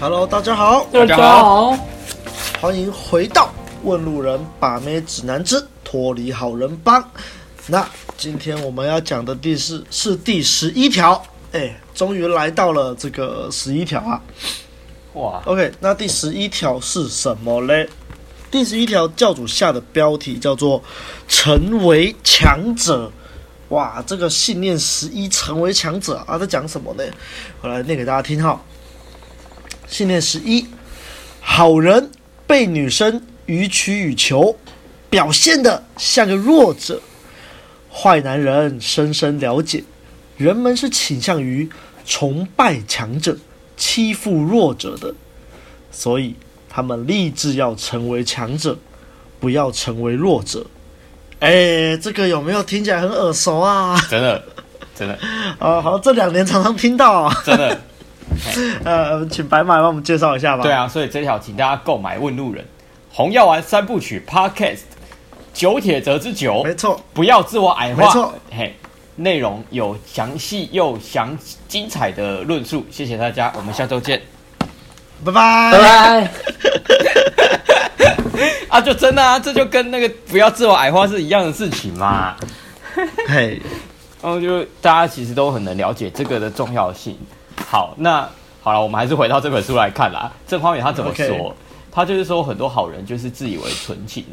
Hello，大家好，大家好，欢迎回到《问路人把妹指南之脱离好人帮》。那今天我们要讲的第四是第十一条，哎，终于来到了这个十一条啊！哇，OK，那第十一条是什么嘞？第十一条教主下的标题叫做“成为强者”。哇，这个信念十一，成为强者啊，在讲什么呢？我来念给大家听哈。信念十一，好人被女生予取予求，表现的像个弱者；坏男人深深了解，人们是倾向于崇拜强者、欺负弱者的，所以他们立志要成为强者，不要成为弱者。哎，这个有没有听起来很耳熟啊？真的，真的啊，好，这两年常常听到啊，真的。呃，请白马帮我们介绍一下吧。对啊，所以这条请大家购买《问路人红药丸三部曲》Podcast，九铁则之九，没错，不要自我矮化，没错，嘿，内容有详细又详精彩的论述，谢谢大家，我们下周见，拜拜拜拜。啊，就真的啊，这就跟那个不要自我矮化是一样的事情嘛。嘿，然后就大家其实都很能了解这个的重要性。好，那好了，我们还是回到这本书来看啦。郑匡宇他怎么说？Okay. 他就是说，很多好人就是自以为纯情，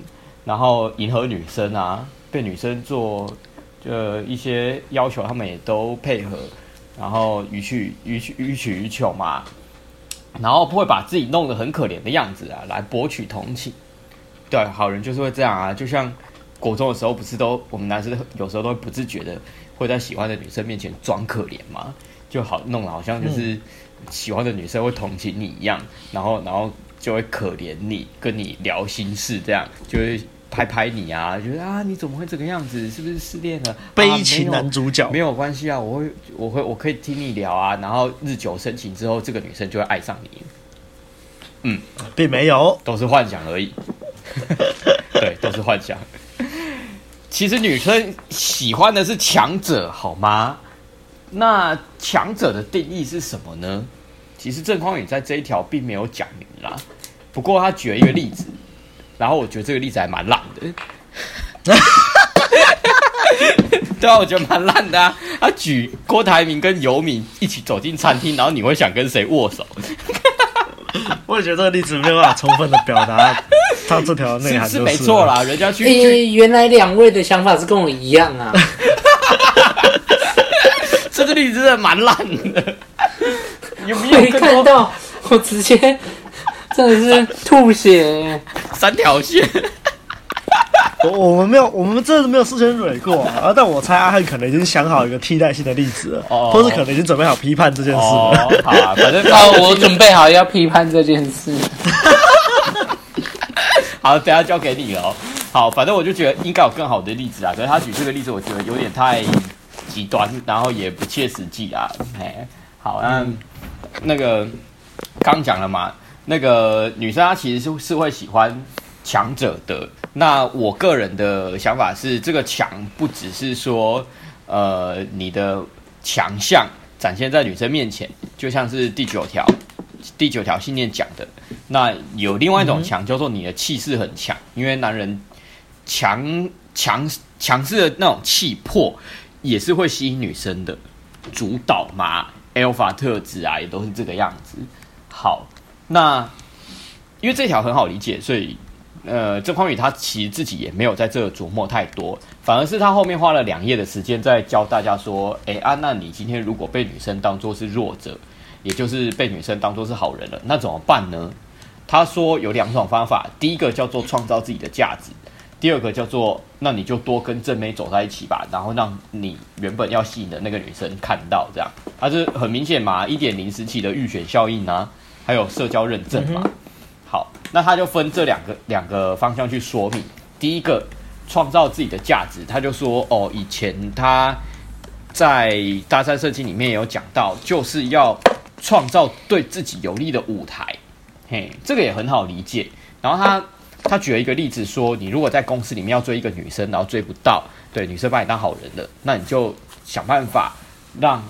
然后迎合女生啊，被女生做呃一些要求，他们也都配合，然后予取予取予取予求嘛，然后不会把自己弄得很可怜的样子啊，来博取同情。对，好人就是会这样啊，就像国中的时候，不是都我们男生有时候都会不自觉的会在喜欢的女生面前装可怜吗？就好弄得好像就是喜欢的女生会同情你一样，嗯、然后然后就会可怜你，跟你聊心事，这样就会拍拍你啊，觉得啊你怎么会这个样子？是不是失恋了？悲情男主角、啊、没有，没有关系啊，我会我会我可以听你聊啊，然后日久生情之后，这个女生就会爱上你。嗯，并没有，都是幻想而已。对，都是幻想。其实女生喜欢的是强者，好吗？那强者的定义是什么呢？其实郑匡宇在这一条并没有讲明啦。不过他举了一个例子，然后我觉得这个例子还蛮烂的。对啊，我觉得蛮烂的啊。他举郭台铭跟游民一起走进餐厅，然后你会想跟谁握手？我也觉得这个例子没有办法充分的表达 他这条内涵，就是，是，是没错啦。人家去，欸，原来两位的想法是跟我一样啊。这个例子真的蛮烂的，有没有看到？我直接真的是吐血，三条线。我我们没有，我们真的没有事先蕊过啊。但我猜阿汉可能已经想好一个替代性的例子了，哦，或是可能已经准备好批判这件事了。哦，好啊，反正 哦，我准备好要批判这件事。好，等下交给你了。好，反正我就觉得应该有更好的例子啊。可是他举这个例子，我觉得有点太。极端，然后也不切实际啊。哎，好，那、嗯、那个刚讲了嘛，那个女生她其实是是会喜欢强者的。那我个人的想法是，这个强不只是说，呃，你的强项展现在女生面前，就像是第九条第九条信念讲的。那有另外一种强，叫做你的气势很强，因为男人强强强势的那种气魄。也是会吸引女生的主导嘛，Alpha 特质啊，也都是这个样子。好，那因为这条很好理解，所以呃，郑匡宇他其实自己也没有在这琢磨太多，反而是他后面花了两页的时间在教大家说：哎啊，那你今天如果被女生当做是弱者，也就是被女生当做是好人了，那怎么办呢？他说有两种方法，第一个叫做创造自己的价值。第二个叫做，那你就多跟正妹走在一起吧，然后让你原本要吸引的那个女生看到这样，它是很明显嘛，一点零时期的预选效应啊，还有社交认证嘛。那他就分这两个两个方向去说明。第一个，创造自己的价值，他就说哦，以前他在《搭讪设计》里面有讲到，就是要创造对自己有利的舞台，嘿，这个也很好理解。然后他。他举了一个例子说，你如果在公司里面要追一个女生，然后追不到，对，女生把你当好人了，那你就想办法让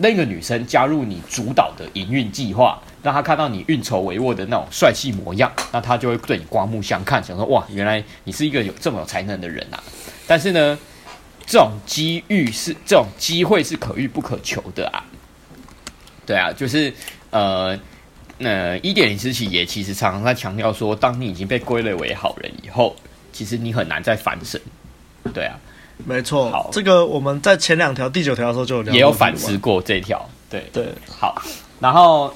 那个女生加入你主导的营运计划，让他看到你运筹帷幄的那种帅气模样，那他就会对你刮目相看，想说哇，原来你是一个有这么有才能的人啊！但是呢，这种机遇是这种机会是可遇不可求的啊。对啊，就是呃，那一点零时期也其实常常在强调说，当你已经被归类为好人以后，其实你很难再翻身。对啊。没错，好，这个我们在前两条第九条的时候就也有反思过这一条，对对，好，然后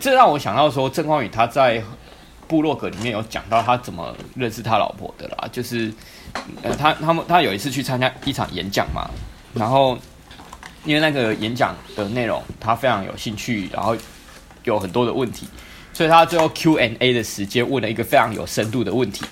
这让我想到说，郑光宇他在部落格里面有讲到他怎么认识他老婆的啦，就是呃，他他们他有一次去参加一场演讲嘛，然后因为那个演讲的内容他非常有兴趣，然后有很多的问题，所以他最后 Q&A 的时间问了一个非常有深度的问题，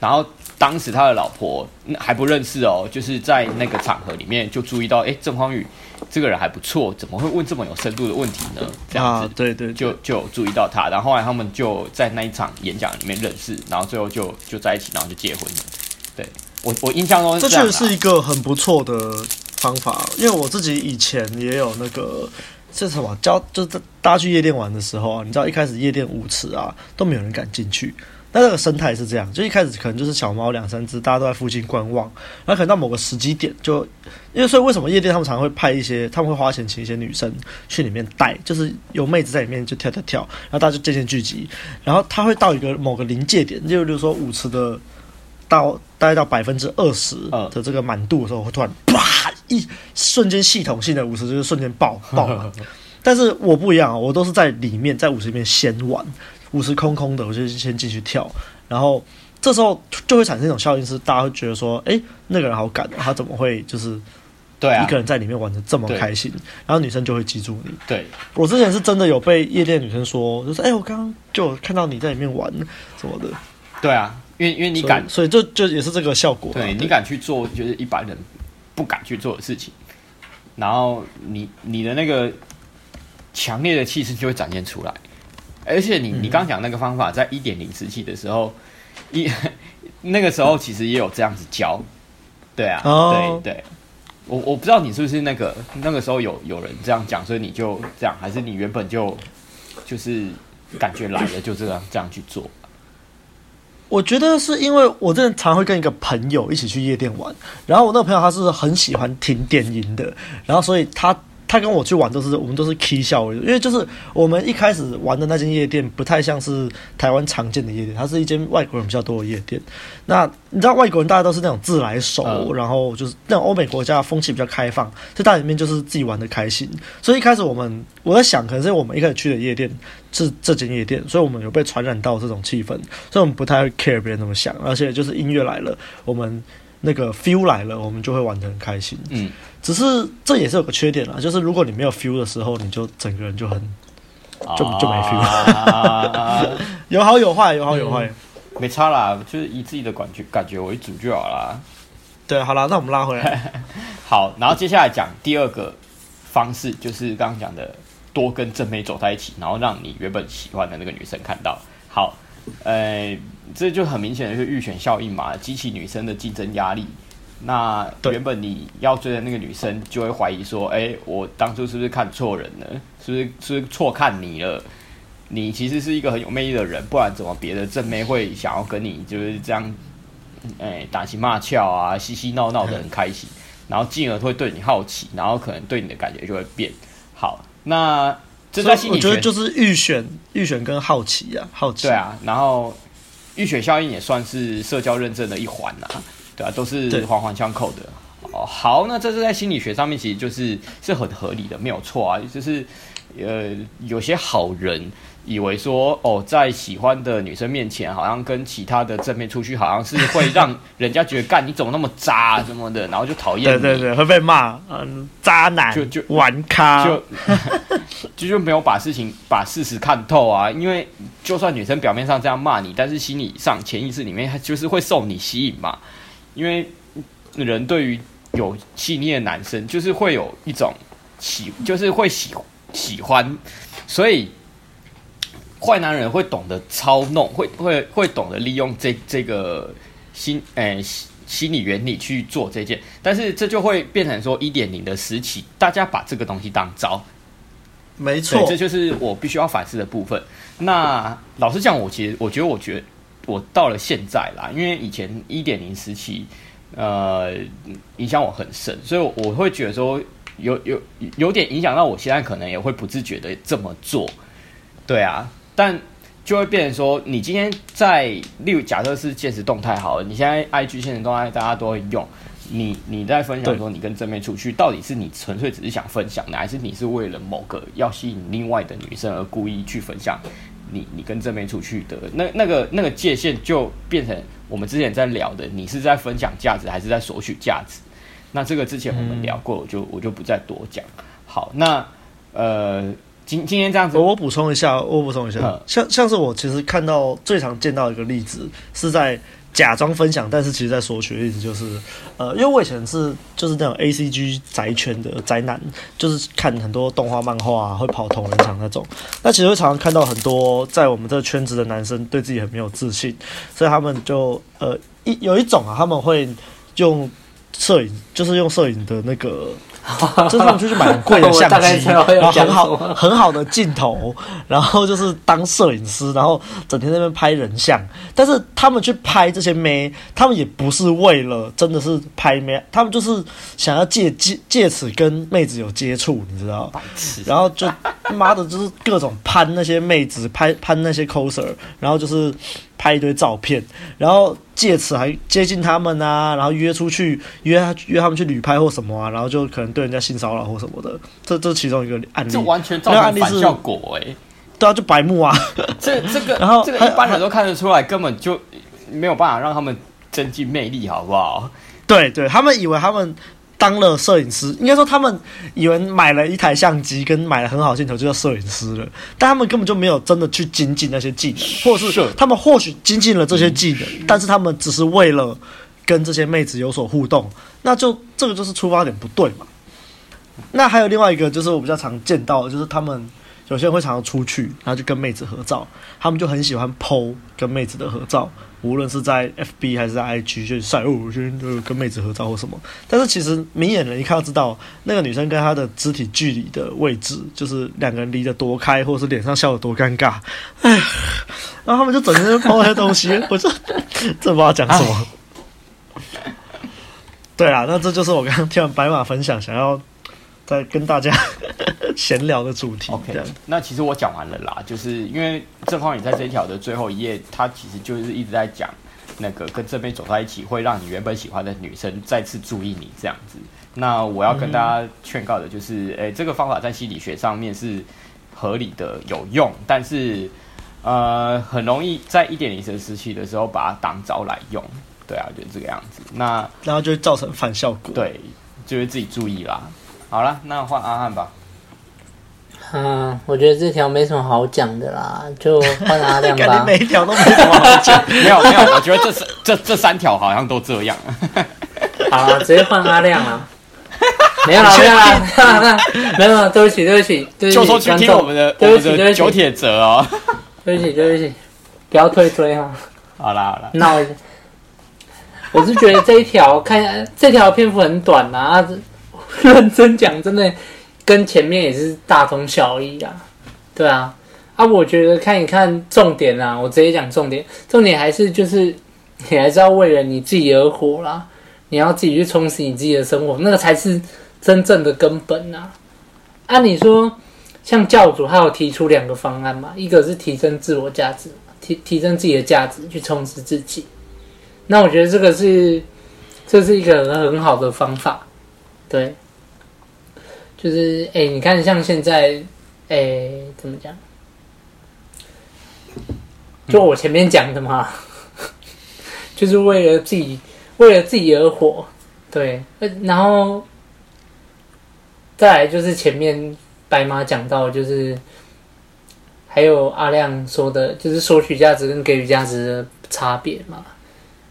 然后。当时他的老婆还不认识哦，就是在那个场合里面就注意到，哎，郑光宇这个人还不错，怎么会问这么有深度的问题呢？这样子，啊、对，对对，就就有注意到他，然后后来他们就在那一场演讲里面认识，然后最后就就在一起，然后就结婚了。对我我印象中这，这确实是一个很不错的方法，因为我自己以前也有那个是什么教，就是大家去夜店玩的时候啊，你知道一开始夜店舞池啊都没有人敢进去。那这个生态是这样，就一开始可能就是小猫两三只，大家都在附近观望，然后可能到某个时机点就，因为所以为什么夜店他们常会派一些，他们会花钱请一些女生去里面带，就是有妹子在里面就跳跳跳，然后大家就渐渐聚集，然后他会到一个某个临界点，就比如说舞池的到大概到百分之二十的这个满度的时候，会突然啪一瞬间系统性的舞池就是瞬间爆爆满，但是我不一样，我都是在里面在舞池里面先玩。舞池空空的，我就先进去跳，然后这时候就会产生一种效应，是大家会觉得说，哎、欸，那个人好敢，他怎么会就是一个人在里面玩的这么开心？然后女生就会记住你。对，我之前是真的有被夜店女生说，就是哎、欸，我刚刚就看到你在里面玩什么的。对啊，因为因为你敢，所以这就，就也是这个效果。对，对你敢去做，就是一般人不敢去做的事情，然后你你的那个强烈的气势就会展现出来。而且你你刚讲那个方法，在一点零时期的时候，一 那个时候其实也有这样子教，对啊，对对，我我不知道你是不是那个那个时候有有人这样讲，所以你就这样，还是你原本就就是感觉来了就这样这样去做？我觉得是因为我真的常会跟一个朋友一起去夜店玩，然后我那个朋友他是很喜欢听电音的，然后所以他。他跟我去玩都是我们都是 K 笑，因为就是我们一开始玩的那间夜店不太像是台湾常见的夜店，它是一间外国人比较多的夜店。那你知道外国人大家都是那种自来熟，嗯、然后就是那种欧美国家风气比较开放，在大里面就是自己玩的开心。所以一开始我们我在想，可能是我们一开始去的夜店是这间夜店，所以我们有被传染到这种气氛，所以我们不太会 care 别人怎么想，而且就是音乐来了，我们。那个 feel 来了，我们就会玩得很开心。嗯，只是这也是有个缺点啦，就是如果你没有 feel 的时候，你就整个人就很就就没 feel。啊、有好有坏，有好有坏、嗯，没差啦，就是以自己的感觉感觉为主就好啦。对，好啦，那我们拉回来。好，然后接下来讲第二个方式，就是刚刚讲的多跟正妹走在一起，然后让你原本喜欢的那个女生看到。好。呃，这就很明显的是预选效应嘛，激起女生的竞争压力。那原本你要追的那个女生就会怀疑说，哎，我当初是不是看错人了？是不是是不是错看你了？你其实是一个很有魅力的人，不然怎么别的正妹会想要跟你就是这样，哎，打情骂俏啊，嬉嬉闹闹的很开心，然后进而会对你好奇，然后可能对你的感觉就会变好。那这在心理学，我觉得就是预选、预选跟好奇呀、啊，好奇。对啊，然后预选效应也算是社交认证的一环啊，对啊，都是环环相扣的。哦，好，那这是在心理学上面其实就是是很合理的，没有错啊，就是呃，有些好人。以为说哦，在喜欢的女生面前，好像跟其他的正面出去，好像是会让人家觉得干你怎么那么渣什么的，然后就讨厌你。对对对，会被骂，嗯，渣男，就就玩咖，就就就没有把事情把事实看透啊。因为就算女生表面上这样骂你，但是心理上潜意识里面，她就是会受你吸引嘛。因为人对于有细腻的男生，就是会有一种喜，就是会喜喜欢，所以。坏男人会懂得操弄，会会会懂得利用这这个心诶、欸、心理原理去做这件，但是这就会变成说一点零的时期，大家把这个东西当招，没错，这就是我必须要反思的部分。那老实讲，我其实我觉得，我觉得我到了现在啦，因为以前一点零时期，呃，影响我很深，所以我会觉得说有有有点影响到我现在，可能也会不自觉的这么做。对啊，但就会变成说，你今天在例如假设是现实动态好了，你现在 IG 现实动态大家都会用，你你在分享说你跟正妹出去，到底是你纯粹只是想分享的，还是你是为了某个要吸引另外的女生而故意去分享？你你跟正妹出去的那那个那个界限就变成我们之前在聊的，你是在分享价值还是在索取价值？那这个之前我们聊过，我就我就不再多讲。好，那呃。今今天这样子，我补充一下，我补充一下，嗯、像像是我其实看到最常见到一个例子，是在假装分享，但是其实在索取的例子就是，呃，因为我以前是就是那种 A C G 宅圈的宅男，就是看很多动画漫画啊，会跑同人场那种。那其实会常常看到很多在我们这个圈子的男生对自己很没有自信，所以他们就呃一有一种啊，他们会用摄影，就是用摄影的那个。就是他们就去买很贵的 相机，然后很好 很好的镜头，然后就是当摄影师，然后整天在那边拍人像。但是他们去拍这些妹，他们也不是为了真的是拍妹，他们就是想要借借借此跟妹子有接触，你知道？然后就妈的，就是各种攀那些妹子，拍攀那些 coser，然后就是。拍一堆照片，然后借此还接近他们啊，然后约出去约他约他们去旅拍或什么啊，然后就可能对人家性骚扰或什么的，这这是其中一个案例。这完全造成反效果哎、欸！对啊，就白目啊！这这个，然后这个一般人都看得出来，根本就没有办法让他们增进魅力，好不好？对对，他们以为他们。当了摄影师，应该说他们以为买了一台相机跟买了很好镜头就叫摄影师了，但他们根本就没有真的去精进那些技能，或者是他们或许精进了这些技能，但是他们只是为了跟这些妹子有所互动，那就这个就是出发点不对嘛。那还有另外一个就是我比较常见到的，就是他们有些人会常常出去，然后就跟妹子合照，他们就很喜欢 po 跟妹子的合照。无论是在 FB 还是在 IG，就晒哦，就跟妹子合照或什么。但是其实明眼人一看就知道，那个女生跟她的肢体距离的位置，就是两个人离得多开，或者是脸上笑得多尴尬。哎，然后他们就整天抛那些东西，我就这不知道讲什么。对啊，那这就是我刚刚听完白马分享，想要再跟大家。闲聊的主题。OK，那其实我讲完了啦，就是因为正好你在这一条的最后一页，他其实就是一直在讲那个跟这边走在一起，会让你原本喜欢的女生再次注意你这样子。那我要跟大家劝告的就是，诶、欸，这个方法在心理学上面是合理的、有用，但是呃，很容易在一点零时时期的时候把它当招来用。对啊，就是这个样子。那然后就会造成反效果。对，就会自己注意啦。好了，那换阿汉吧。嗯，我觉得这条没什么好讲的啦，就换阿亮吧。感觉每一条都没什么好讲。没有没有，我觉得这这这三条好像都这样。好，直接换阿亮啊。没有啦，没有啦，没有，对不起，对不起，对不起，就说去听我们的，对不起，对不起，九铁哲哦。对不起，对不起，不要推推哈。好啦好啦，那我我是觉得这一条看这条篇幅很短啊，认真讲真的。跟前面也是大同小异啊，对啊，啊，我觉得看一看重点啊，我直接讲重点，重点还是就是你还是要为了你自己而活啦，你要自己去充实你自己的生活，那个才是真正的根本啊。按理说，像教主他有提出两个方案嘛，一个是提升自我价值，提提升自己的价值去充实自己，那我觉得这个是这是一个很好的方法，对。就是哎、欸，你看，像现在，哎、欸，怎么讲？就我前面讲的嘛，嗯、就是为了自己，为了自己而活，对。然后再来就是前面白马讲到，就是还有阿亮说的，就是索取价值跟给予价值的差别嘛。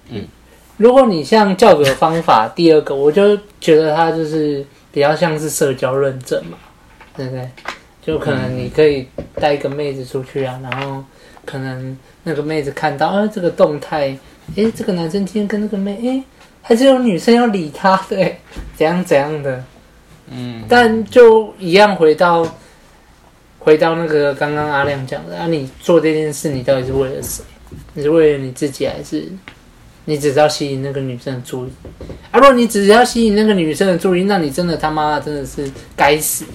嗯，如果你像教主的方法，第二个，我就觉得他就是。比较像是社交认证嘛，对不对？就可能你可以带一个妹子出去啊，然后可能那个妹子看到啊这个动态，诶，这个男生今天跟那个妹，诶，还是有女生要理他对，怎样怎样的。嗯，但就一样回到回到那个刚刚阿亮讲的啊，你做这件事，你到底是为了谁？你是为了你自己，还是你只是要吸引那个女生的注意？啊，如果你只是要吸引那个女生的注意，那你真的他妈真的是该死，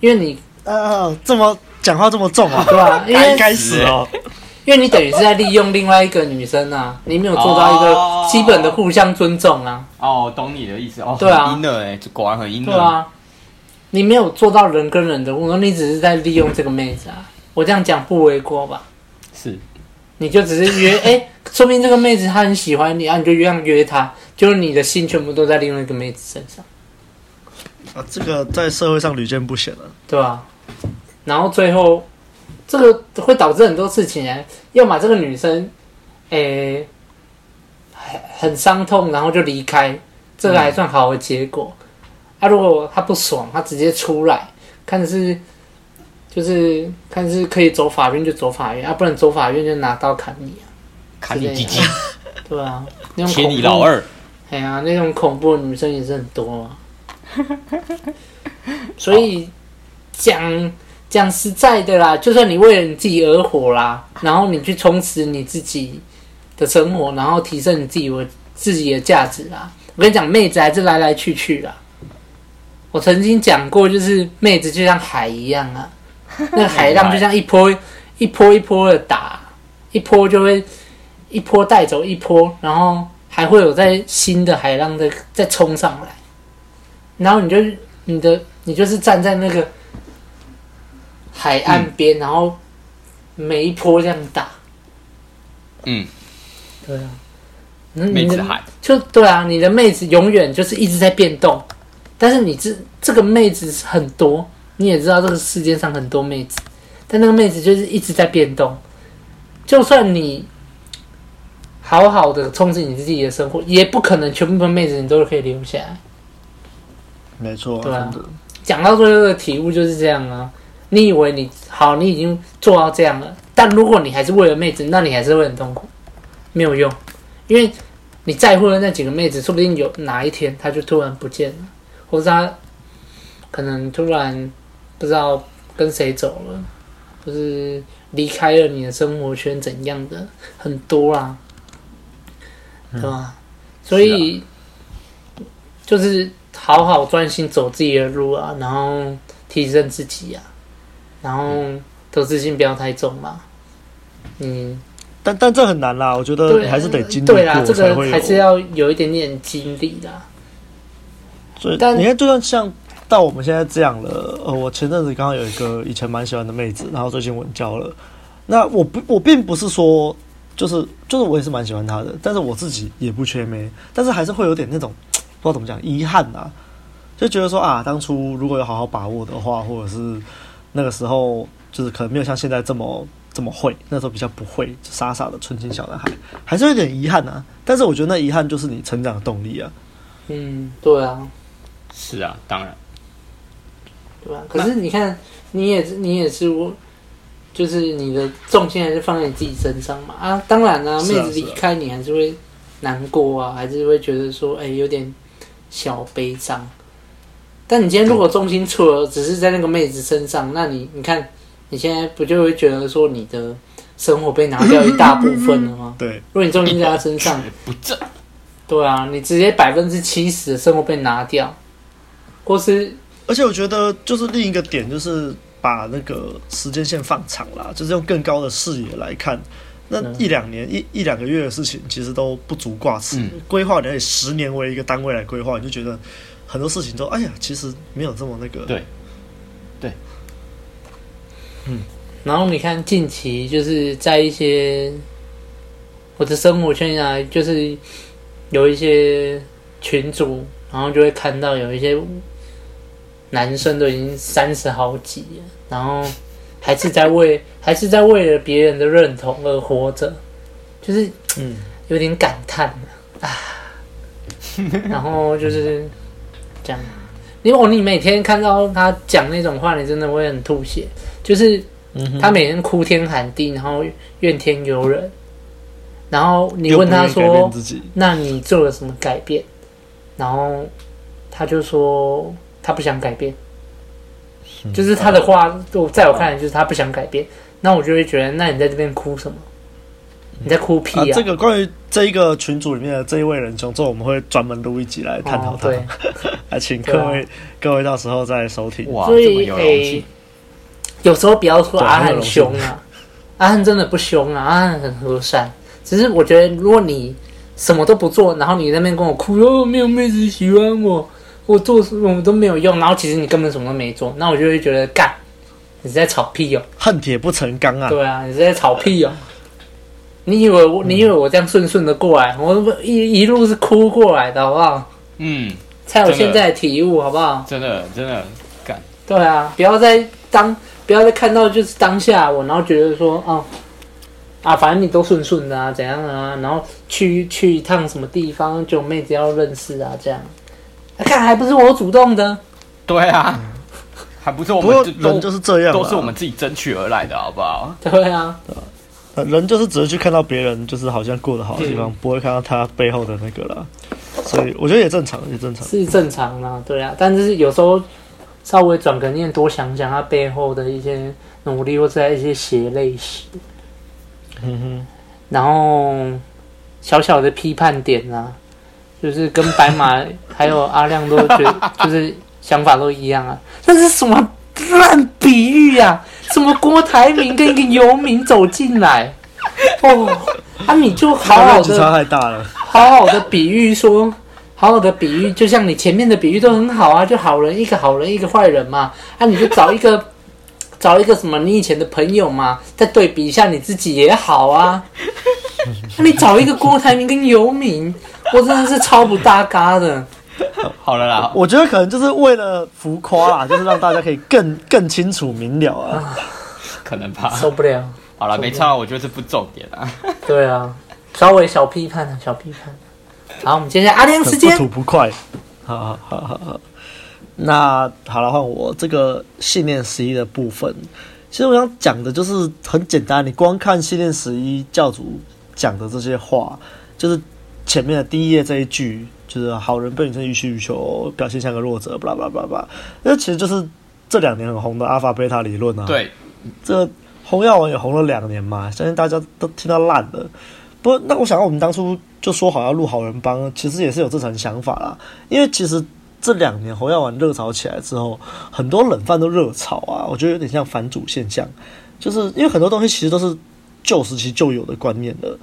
因为你呃，这么讲话这么重啊，对吧？因为该死哦，因为你等于是在利用另外一个女生啊，你没有做到一个基本的互相尊重啊。哦，懂你的意思哦。对啊，阴了哎，果然很阴了。对啊，你没有做到人跟人的互动，你只是在利用这个妹子啊。我这样讲不为过吧？是。你就只是约，哎、欸，说明这个妹子她很喜欢你啊，你就这样约她，就是你的心全部都在另外一个妹子身上。啊，这个在社会上屡见不鲜了，对吧、啊？然后最后，这个会导致很多事情哎，要么这个女生，哎、欸，很很伤痛，然后就离开，这个还算好的结果。嗯、啊，如果她不爽，她直接出来，看是。就是看是可以走法院就走法院啊，不能走法院就拿刀砍你啊，砍你鸡鸡，对啊，那种切你老二，哎呀，那种恐怖的女生也是很多啊。所以讲讲实在的啦，就算你为了你自己而活啦，然后你去充实你自己的生活，然后提升你自己我自己的价值啦。我跟你讲，妹子还是来来去去啦。我曾经讲过，就是妹子就像海一样啊。那个海浪就像一波一波一波的打，一波就会一波带走一波，然后还会有在新的海浪的再冲上来，然后你就你的你就是站在那个海岸边，嗯、然后每一波这样打，嗯，对啊，妹子海。就对啊，你的妹子永远就是一直在变动，但是你这这个妹子很多。你也知道这个世界上很多妹子，但那个妹子就是一直在变动。就算你好好的充实你自己的生活，也不可能全部的妹子你都可以留下来。没错，对啊。讲到最后的体悟就是这样啊。你以为你好，你已经做到这样了，但如果你还是为了妹子，那你还是会很痛苦，没有用，因为你在乎的那几个妹子，说不定有哪一天她就突然不见了，或者她可能突然。不知道跟谁走了，就是离开了你的生活圈怎样的很多啦，对吧？嗯、所以、啊、就是好好专心走自己的路啊，然后提升自己啊，然后得失心不要太重嘛。嗯，但但这很难啦，我觉得你还是得经历过对啦，这个还是要有一点点经历的。所以，但你看，就算像。到我们现在这样了，呃，我前阵子刚刚有一个以前蛮喜欢的妹子，然后最近稳交了。那我不，我并不是说，就是就是我也是蛮喜欢她的，但是我自己也不缺妹，但是还是会有点那种不知道怎么讲遗憾呐、啊，就觉得说啊，当初如果有好好把握的话，或者是那个时候就是可能没有像现在这么这么会，那时候比较不会，傻傻的纯情小男孩，还是有点遗憾呐。但是我觉得那遗憾就是你成长的动力啊。嗯，对啊，是啊，当然。对吧？可是你看，你也是，你也是我，就是你的重心还是放在你自己身上嘛。啊，当然啦、啊，妹子离开你还是会难过啊，还是会觉得说，哎、欸，有点小悲伤。但你今天如果重心错了，只是在那个妹子身上，那你你看，你现在不就会觉得说，你的生活被拿掉一大部分了吗？对。如果你重心在她身上，不正。对啊，你直接百分之七十的生活被拿掉，或是。而且我觉得，就是另一个点，就是把那个时间线放长了，就是用更高的视野来看，那一两年、一一两个月的事情，其实都不足挂齿。规划你以十年为一个单位来规划，你就觉得很多事情都，哎呀，其实没有这么那个。对，对，嗯。然后你看近期就是在一些我的生活圈啊，就是有一些群组，然后就会看到有一些。男生都已经三十好几了，然后还是在为 还是在为了别人的认同而活着，就是嗯，有点感叹啊。然后就是这样，因为你每天看到他讲那种话，你真的会很吐血。就是他每天哭天喊地，然后怨天尤人，然后你问他说：“那你做了什么改变？”然后他就说他不想改变，就是他的话，我在我看来就是他不想改变。那我就会觉得，那你在这边哭什么？你在哭屁啊！这个关于这一个群组里面的这一位仁兄，之后我们会专门录一集来探讨他，来 请各位各位到时候再收听。哇，所以诶，有时候不要说阿汉凶啊，阿汉真的不凶啊，阿汉很和善。只是我觉得，如果你什么都不做，然后你在那边跟我哭，哦，没有妹子喜欢我，我做什么都没有用，然后其实你根本什么都没做，那我就会觉得干，你是在吵屁哦，恨铁不成钢啊！对啊，你是在吵屁哦。你以为我，你以为我这样顺顺的过来，我一一路是哭过来的，好不好？嗯，才有现在的体悟，好不好？真的，真的干。对啊，不要再当，不要再看到就是当下我，然后觉得说，哦。啊，反正你都顺顺的啊，怎样啊？然后去去一趟什么地方，就妹子要认识啊，这样。看，还不是我主动的？对啊，还不是我们人就是这样，都是我们自己争取而来的，好不好？对啊，人就是只是去看到别人就是好像过得好的地方，不会看到他背后的那个啦。所以我觉得也正常，也正常，是正常啊，对啊。但是有时候稍微转个念，多想想他背后的一些努力，或者一些血泪史。嗯哼，然后小小的批判点啊，就是跟白马 还有阿亮都觉得 就是想法都一样啊。这是什么烂比喻啊？什么郭台铭跟一个游民走进来？哦，啊，你就好好的，差太大了。好好的比喻说，好好的比喻，就像你前面的比喻都很好啊，就好人一个好人一个坏人嘛。啊，你就找一个。找一个什么你以前的朋友嘛，再对比一下你自己也好啊。那你找一个郭台铭跟游民，我真的是超不搭嘎的。好了啦，我觉得可能就是为了浮夸啦，就是让大家可以更更清楚明了啊。可能吧，受不了。好了，没差，我觉得这不重点啊。对啊，稍微小批判啊，小批判。好，我们接下来阿亮时间。不吐不快。好好好好好。那好了，换我这个信念十一的部分。其实我想讲的就是很简单，你光看信念十一教主讲的这些话，就是前面的第一页这一句，就是好人被女生予取予求，表现像个弱者，巴拉巴拉巴拉。那其实就是这两年很红的阿法贝塔理论啊。对，这红药丸也红了两年嘛，相信大家都听到烂了。不过，那我想我们当初就说好要录好人帮，其实也是有这层想法啦，因为其实。这两年红药丸热潮起来之后，很多冷饭都热炒啊，我觉得有点像反祖现象，就是因为很多东西其实都是旧时期就有的观念的。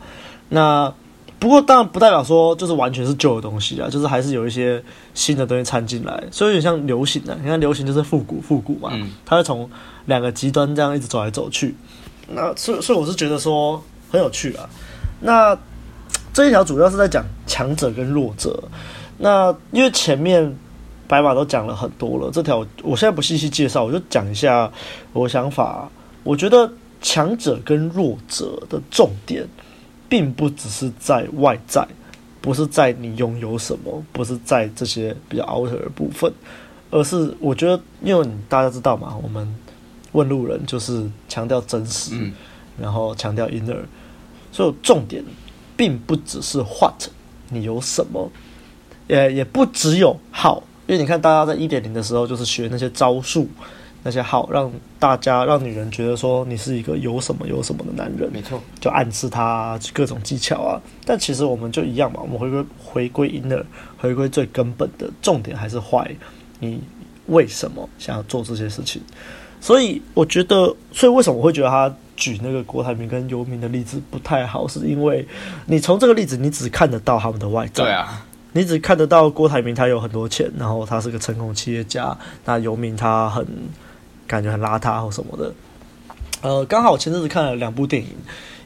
那不过当然不代表说就是完全是旧的东西啊，就是还是有一些新的东西掺进来，所以有点像流行啊。你看流行就是复古复古嘛，它会从两个极端这样一直走来走去。那所以所以我是觉得说很有趣啊。那这一条主要是在讲强者跟弱者。那因为前面。白马都讲了很多了，这条我现在不细细介绍，我就讲一下我想法。我觉得强者跟弱者的重点，并不只是在外在，不是在你拥有什么，不是在这些比较 outer 的部分，而是我觉得，因为你大家知道嘛，我们问路人就是强调真实，嗯、然后强调 inner，所以重点并不只是 what 你有什么，也也不只有 how。因为你看，大家在一点零的时候，就是学那些招数，那些好，让大家让女人觉得说你是一个有什么有什么的男人，没错，就暗示他各种技巧啊。但其实我们就一样嘛，我们回归回归 inner，回归最根本的重点还是 why，你为什么想要做这些事情？所以我觉得，所以为什么我会觉得他举那个郭台铭跟游民的例子不太好，是因为你从这个例子，你只看得到他们的外在。对啊。你只看得到郭台铭，他有很多钱，然后他是个成功企业家。那游民他很感觉很邋遢或什么的。呃，刚好我前阵子看了两部电影，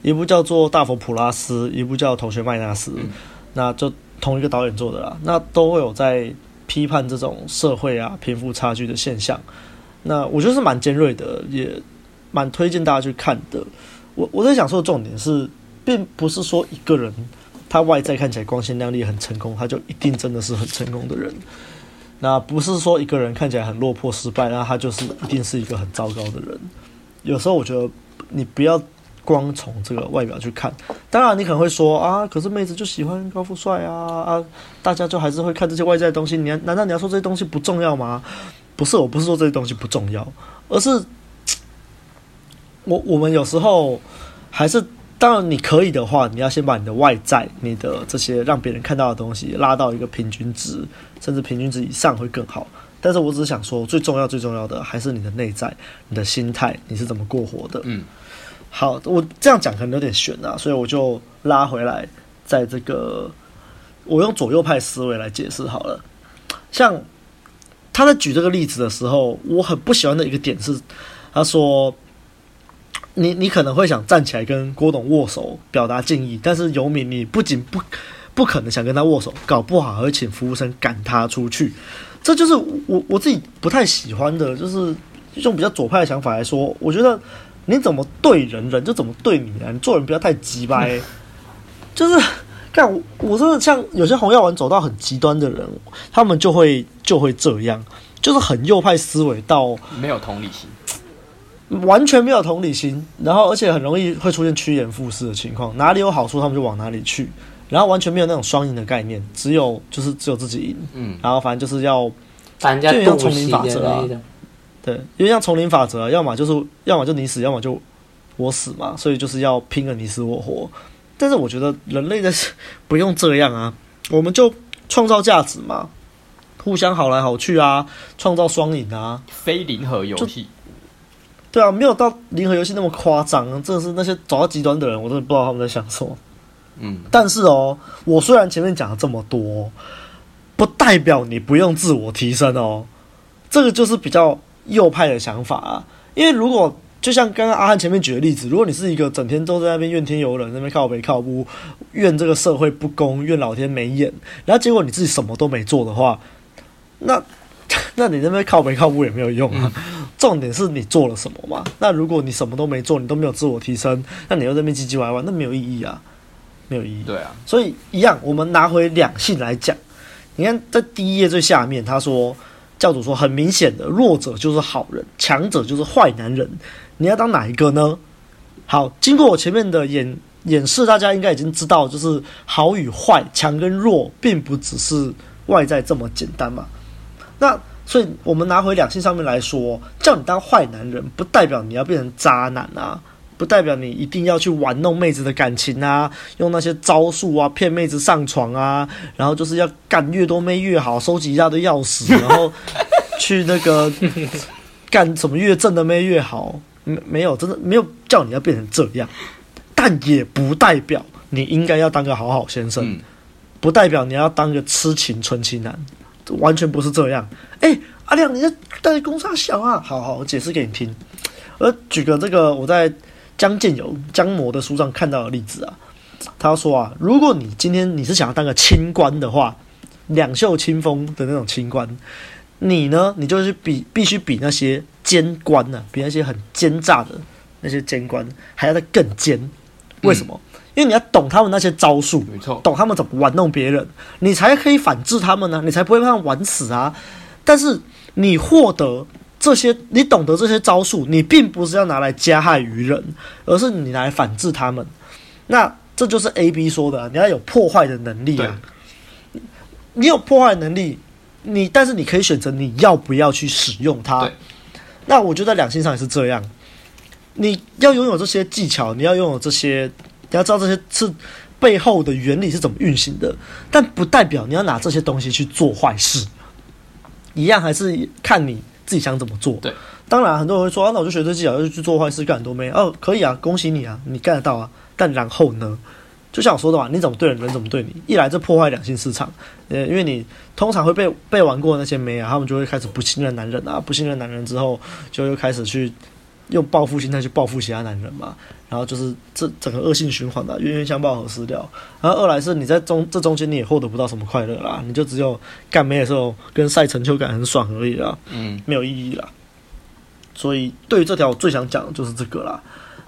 一部叫做《大佛普拉斯》，一部叫《同学麦纳斯》，嗯，那就同一个导演做的啦。那都会有在批判这种社会啊贫富差距的现象。那我觉得是蛮尖锐的，也蛮推荐大家去看的。我我在想说的重点是，并不是说一个人。他外在看起来光鲜亮丽、很成功，他就一定真的是很成功的人。那不是说一个人看起来很落魄、失败，那他就是一定是一个很糟糕的人。有时候我觉得你不要光从这个外表去看。当然，你可能会说啊，可是妹子就喜欢高富帅啊啊，大家就还是会看这些外在的东西。你难道你要说这些东西不重要吗？不是，我不是说这些东西不重要，而是我我们有时候还是。当然，你可以的话，你要先把你的外在、你的这些让别人看到的东西拉到一个平均值，甚至平均值以上会更好。但是我只是想说，最重要、最重要的还是你的内在、你的心态，你是怎么过活的。嗯，好，我这样讲可能有点悬啊，所以我就拉回来，在这个我用左右派思维来解释好了。像他在举这个例子的时候，我很不喜欢的一个点是，他说。你你可能会想站起来跟郭董握手表达敬意，但是游民你不仅不不可能想跟他握手，搞不好还会请服务生赶他出去。这就是我我自己不太喜欢的，就是用比较左派的想法来说，我觉得你怎么对人，人就怎么对你啊！你做人不要太鸡掰，就是看我我真的像有些红药丸走到很极端的人，他们就会就会这样，就是很右派思维到没有同理心。完全没有同理心，然后而且很容易会出现趋炎附势的情况，哪里有好处他们就往哪里去，然后完全没有那种双赢的概念，只有就是只有自己赢，嗯，然后反正就是要，反正就像丛林法则啊，对，因为像丛林法则啊，要么就是要么就你死，要么就我死嘛，所以就是要拼个你死我活。但是我觉得人类的不用这样啊，我们就创造价值嘛，互相好来好去啊，创造双赢啊，非零和游戏。对啊，没有到零和游戏那么夸张，真的是那些走到极端的人，我真的不知道他们在想什么。嗯，但是哦，我虽然前面讲了这么多，不代表你不用自我提升哦。这个就是比较右派的想法啊。因为如果就像刚刚阿汉前面举的例子，如果你是一个整天都在那边怨天尤人，那边靠北靠北，怨这个社会不公，怨老天没眼，然后结果你自己什么都没做的话，那 那你那边靠北靠北也没有用啊。嗯重点是你做了什么嘛？那如果你什么都没做，你都没有自我提升，那你又在那边唧唧歪歪，那没有意义啊，没有意义。对啊，所以一样，我们拿回两性来讲，你看在第一页最下面，他说教主说，很明显的，弱者就是好人，强者就是坏男人，你要当哪一个呢？好，经过我前面的演演示，大家应该已经知道，就是好与坏，强跟弱，并不只是外在这么简单嘛。那所以，我们拿回两性上面来说，叫你当坏男人，不代表你要变成渣男啊，不代表你一定要去玩弄妹子的感情啊，用那些招数啊骗妹子上床啊，然后就是要干越多妹越好，收集一大堆钥匙，然后 去那个干什么越正的妹越好，没没有，真的没有叫你要变成这样，但也不代表你应该要当个好好先生，嗯、不代表你要当个痴情纯情男。完全不是这样。哎、阿亮，你在在公差小啊？好好，我解释给你听。我举个这个我在江建友江模的书上看到的例子啊。他说啊，如果你今天你是想要当个清官的话，两袖清风的那种清官，你呢，你就是比必须比那些奸官呢、比那些很奸诈的那些奸官还要再更奸。为什么？因为你要懂他们那些招数，没错，懂他们怎么玩弄别人，你才可以反制他们呢、啊，你才不会被他们玩死啊。但是你获得这些，你懂得这些招数，你并不是要拿来加害于人，而是你来反制他们。那这就是 A B 说的、啊，你要有破坏的能力啊。你有破坏能力，你但是你可以选择你要不要去使用它。那我觉得两性上也是这样，你要拥有这些技巧，你要拥有这些。你要知道这些是背后的原理是怎么运行的，但不代表你要拿这些东西去做坏事，一样还是看你自己想怎么做。对，当然很多人会说啊，那我就学这技巧，就去做坏事干很多没？哦，可以啊，恭喜你啊，你干得到啊。但然后呢，就像我说的嘛，你怎么对人，人怎么对你。一来这破坏两性市场，呃，因为你通常会被被玩过的那些妹啊，他们就会开始不信任男人啊，不信任男人之后，就又开始去。用报复心态去报复其他男人嘛，然后就是这整个恶性循环的冤冤相报何时了。然后二来是你在中这中间你也获得不到什么快乐啦，你就只有干没的时候跟晒成就感很爽而已啦，嗯，没有意义啦。所以对于这条我最想讲的就是这个啦。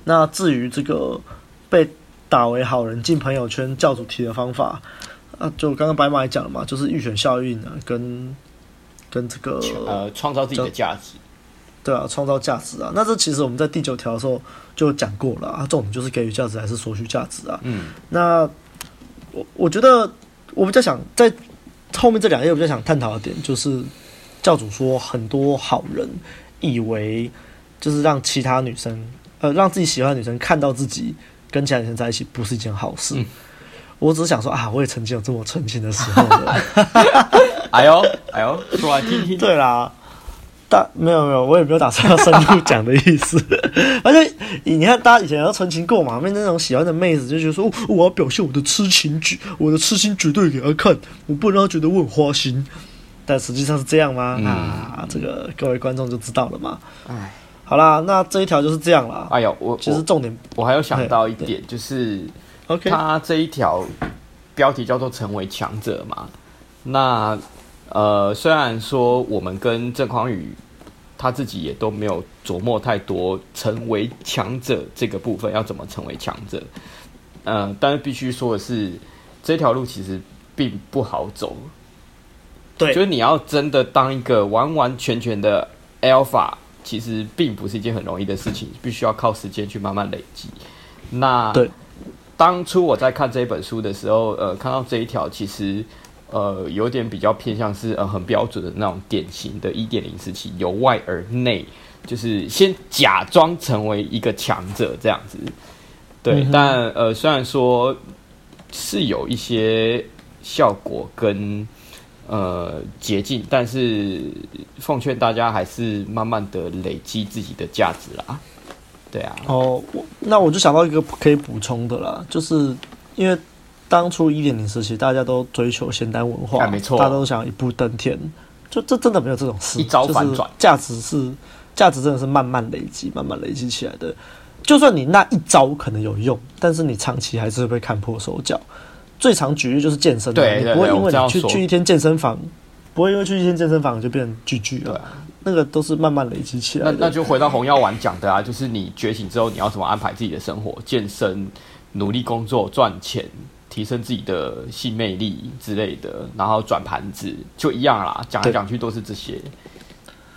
那至于这个被打为好人进朋友圈教主题的方法啊，就刚刚白马也讲了嘛，就是预选效应啊，跟跟这个呃创造自己的价值。对啊，创造价值啊。那这其实我们在第九条的时候就讲过了啊，重点就是给予价值还是索取价值啊。嗯，那我我觉得我比较想在后面这两页，我比较想探讨的点就是，教主说很多好人以为就是让其他女生呃让自己喜欢的女生看到自己跟其他女生在一起不是一件好事。嗯、我只是想说啊，我也曾经有这么纯情的时候的。哎呦哎呦，说来听听。对啦。但没有没有，我也没有打算要深入讲的意思。而且你看，大家以前要纯情过嘛，面对那种喜欢的妹子，就觉得说，哦，我要表现我的痴情绝，我的痴心绝对给她看，我不能让她觉得我很花心。但实际上是这样吗？嗯、啊，这个各位观众就知道了嘛。哎，好啦，那这一条就是这样啦。哎呦，我其实重点我，我还有想到一点，就是，OK，他这一条标题叫做“成为强者”嘛，那。呃，虽然说我们跟郑匡宇他自己也都没有琢磨太多成为强者这个部分要怎么成为强者，呃，但是必须说的是，这条路其实并不好走。对，就是你要真的当一个完完全全的 Alpha，其实并不是一件很容易的事情，必须要靠时间去慢慢累积。那对，当初我在看这本书的时候，呃，看到这一条，其实。呃，有点比较偏向是呃很标准的那种典型的一点零时期，由外而内，就是先假装成为一个强者这样子。对，嗯、但呃虽然说是有一些效果跟呃捷径，但是奉劝大家还是慢慢的累积自己的价值啦。对啊。哦，我那我就想到一个可以补充的啦，就是因为。当初一点零时期，大家都追求仙丹文化，没错，大家都想一步登天，就这真的没有这种事，一招反转，价值是价值，真的是慢慢累积，慢慢累积起来的。就算你那一招可能有用，但是你长期还是会被看破手脚。最常举例就是健身，对，你不会因为你去去一天健身房，不会因为去一天健身房就变成巨巨了，那个都是慢慢累积起来的。那那就回到红药丸讲的啊，就是你觉醒之后，你要怎么安排自己的生活？健身、努力工作、赚钱。提升自己的性魅力之类的，然后转盘子就一样啦。讲来讲去都是这些。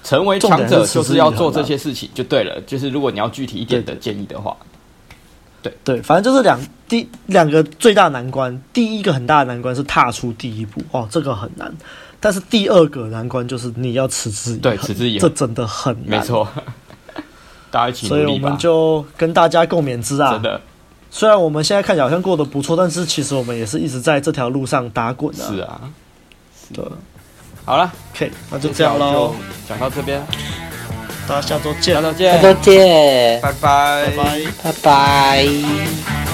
成为强者就是要做这些事情，就对了。就是如果你要具体一点的建议的话，对对，反正就是两第两个最大难关。第一个很大的难关是踏出第一步哦，这个很难。但是第二个难关就是你要持之以恒，对，持之以恒，这真的很难。没错，大家一起努力吧。所以我们就跟大家共勉之啊，真的。虽然我们现在看起来好像过得不错，但是其实我们也是一直在这条路上打滚的。是啊，对，好了，OK，那就这样喽，讲到这边，大家下周见，下周见，下周见，拜拜，拜拜，拜拜。